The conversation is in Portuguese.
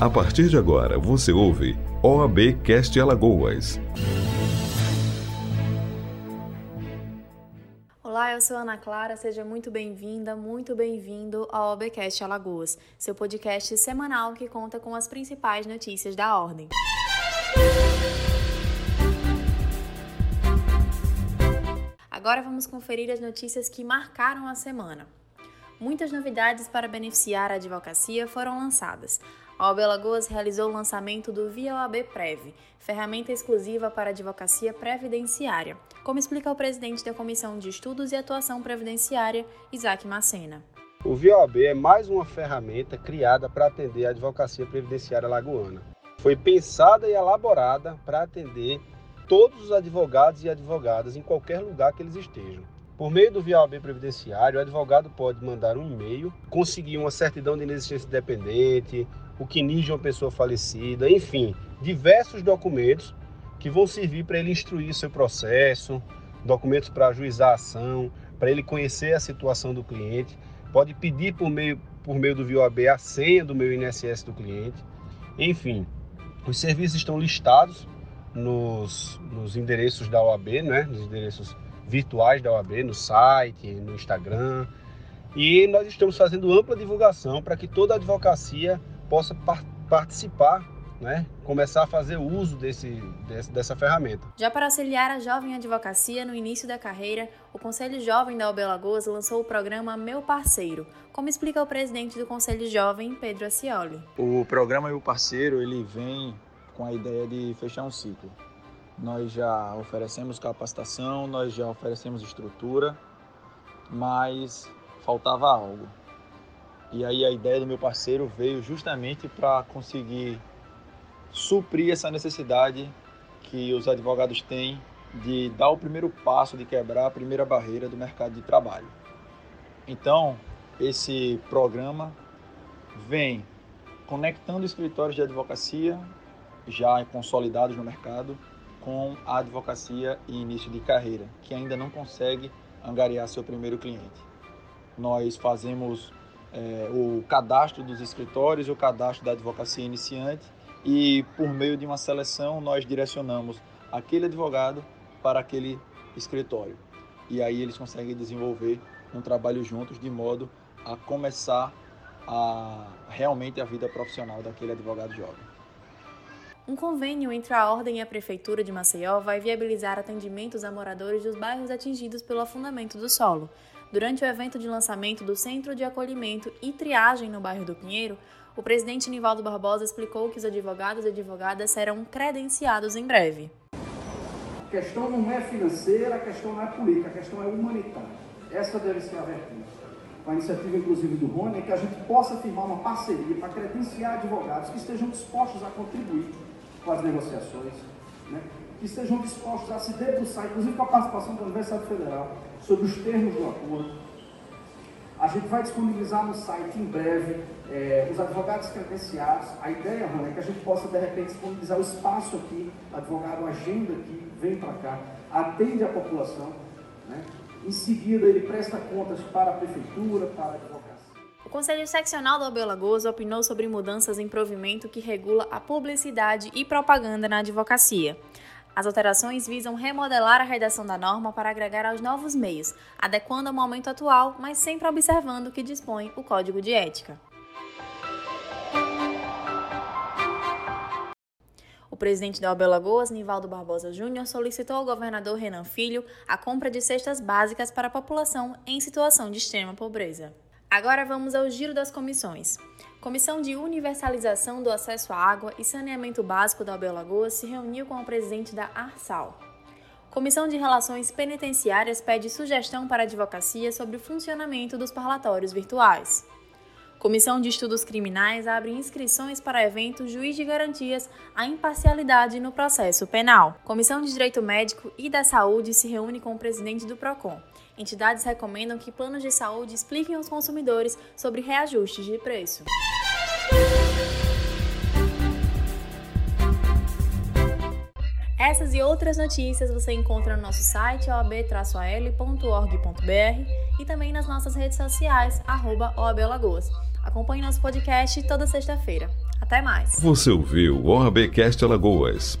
A partir de agora, você ouve OAB Cast Alagoas. Olá, eu sou Ana Clara, seja muito bem-vinda, muito bem-vindo ao OABcast Alagoas, seu podcast semanal que conta com as principais notícias da ordem. Agora vamos conferir as notícias que marcaram a semana. Muitas novidades para beneficiar a advocacia foram lançadas. A OAB Alagoas realizou o lançamento do Via OAB Prev, ferramenta exclusiva para advocacia previdenciária, como explica o presidente da Comissão de Estudos e Atuação Previdenciária, Isaac Macena. O Via OAB é mais uma ferramenta criada para atender a advocacia previdenciária lagoana. Foi pensada e elaborada para atender todos os advogados e advogadas em qualquer lugar que eles estejam. Por meio do VIAB Previdenciário, o advogado pode mandar um e-mail, conseguir uma certidão de inexistência dependente, o CNIS de uma pessoa falecida, enfim, diversos documentos que vão servir para ele instruir seu processo, documentos para ajuizar a ação, para ele conhecer a situação do cliente, pode pedir por meio, por meio do VIOAB a senha do meu INSS do cliente, enfim, os serviços estão listados nos, nos endereços da OAB, né? nos endereços virtuais da OAB, no site, no Instagram. E nós estamos fazendo ampla divulgação para que toda a advocacia possa par participar, né? começar a fazer uso desse, desse, dessa ferramenta. Já para auxiliar a jovem advocacia no início da carreira, o Conselho Jovem da OAB Lagoas lançou o programa Meu Parceiro, como explica o presidente do Conselho Jovem, Pedro Acioli. O programa Meu Parceiro ele vem com a ideia de fechar um ciclo. Nós já oferecemos capacitação, nós já oferecemos estrutura, mas faltava algo. E aí a ideia do meu parceiro veio justamente para conseguir suprir essa necessidade que os advogados têm de dar o primeiro passo, de quebrar a primeira barreira do mercado de trabalho. Então, esse programa vem conectando escritórios de advocacia já consolidados no mercado com a advocacia e início de carreira, que ainda não consegue angariar seu primeiro cliente. Nós fazemos é, o cadastro dos escritórios, o cadastro da advocacia iniciante e, por meio de uma seleção, nós direcionamos aquele advogado para aquele escritório. E aí eles conseguem desenvolver um trabalho juntos de modo a começar a realmente a vida profissional daquele advogado jovem. Um convênio entre a Ordem e a Prefeitura de Maceió vai viabilizar atendimentos a moradores dos bairros atingidos pelo afundamento do solo. Durante o evento de lançamento do Centro de Acolhimento e Triagem no bairro do Pinheiro, o presidente Nivaldo Barbosa explicou que os advogados e advogadas serão credenciados em breve. A questão não é financeira, a questão não é política, a questão é humanitária. Essa deve ser a vertente. A iniciativa, inclusive, do Rony, é que a gente possa firmar uma parceria para credenciar advogados que estejam dispostos a contribuir com as negociações, né? Que estejam dispostos a se debruçar, inclusive com a participação da Universidade Federal, sobre os termos do acordo. A gente vai disponibilizar no site em breve é, os advogados credenciados. A ideia, Rony, é que a gente possa, de repente, disponibilizar o espaço aqui, advogado agenda aqui, vem para cá, atende a população. Né? Em seguida, ele presta contas para a prefeitura, para a advocacia. O Conselho Seccional da Lagoas opinou sobre mudanças em provimento que regula a publicidade e propaganda na advocacia. As alterações visam remodelar a redação da norma para agregar aos novos meios, adequando ao momento atual, mas sempre observando o que dispõe o Código de Ética. O presidente da OAB Nivaldo Barbosa Júnior, solicitou ao governador Renan Filho a compra de cestas básicas para a população em situação de extrema pobreza. Agora vamos ao giro das comissões. Comissão de Universalização do Acesso à Água e Saneamento Básico da Abel Lagoas se reuniu com o presidente da ARSAL. Comissão de Relações Penitenciárias pede sugestão para a advocacia sobre o funcionamento dos parlatórios virtuais. Comissão de Estudos Criminais abre inscrições para evento Juiz de Garantias à Imparcialidade no Processo Penal. Comissão de Direito Médico e da Saúde se reúne com o presidente do PROCON. Entidades recomendam que planos de saúde expliquem aos consumidores sobre reajustes de preço. Essas e outras notícias você encontra no nosso site oab-al.org.br e também nas nossas redes sociais, arroba Acompanhe nosso podcast toda sexta-feira. Até mais. Você ouviu o OABcast Alagoas.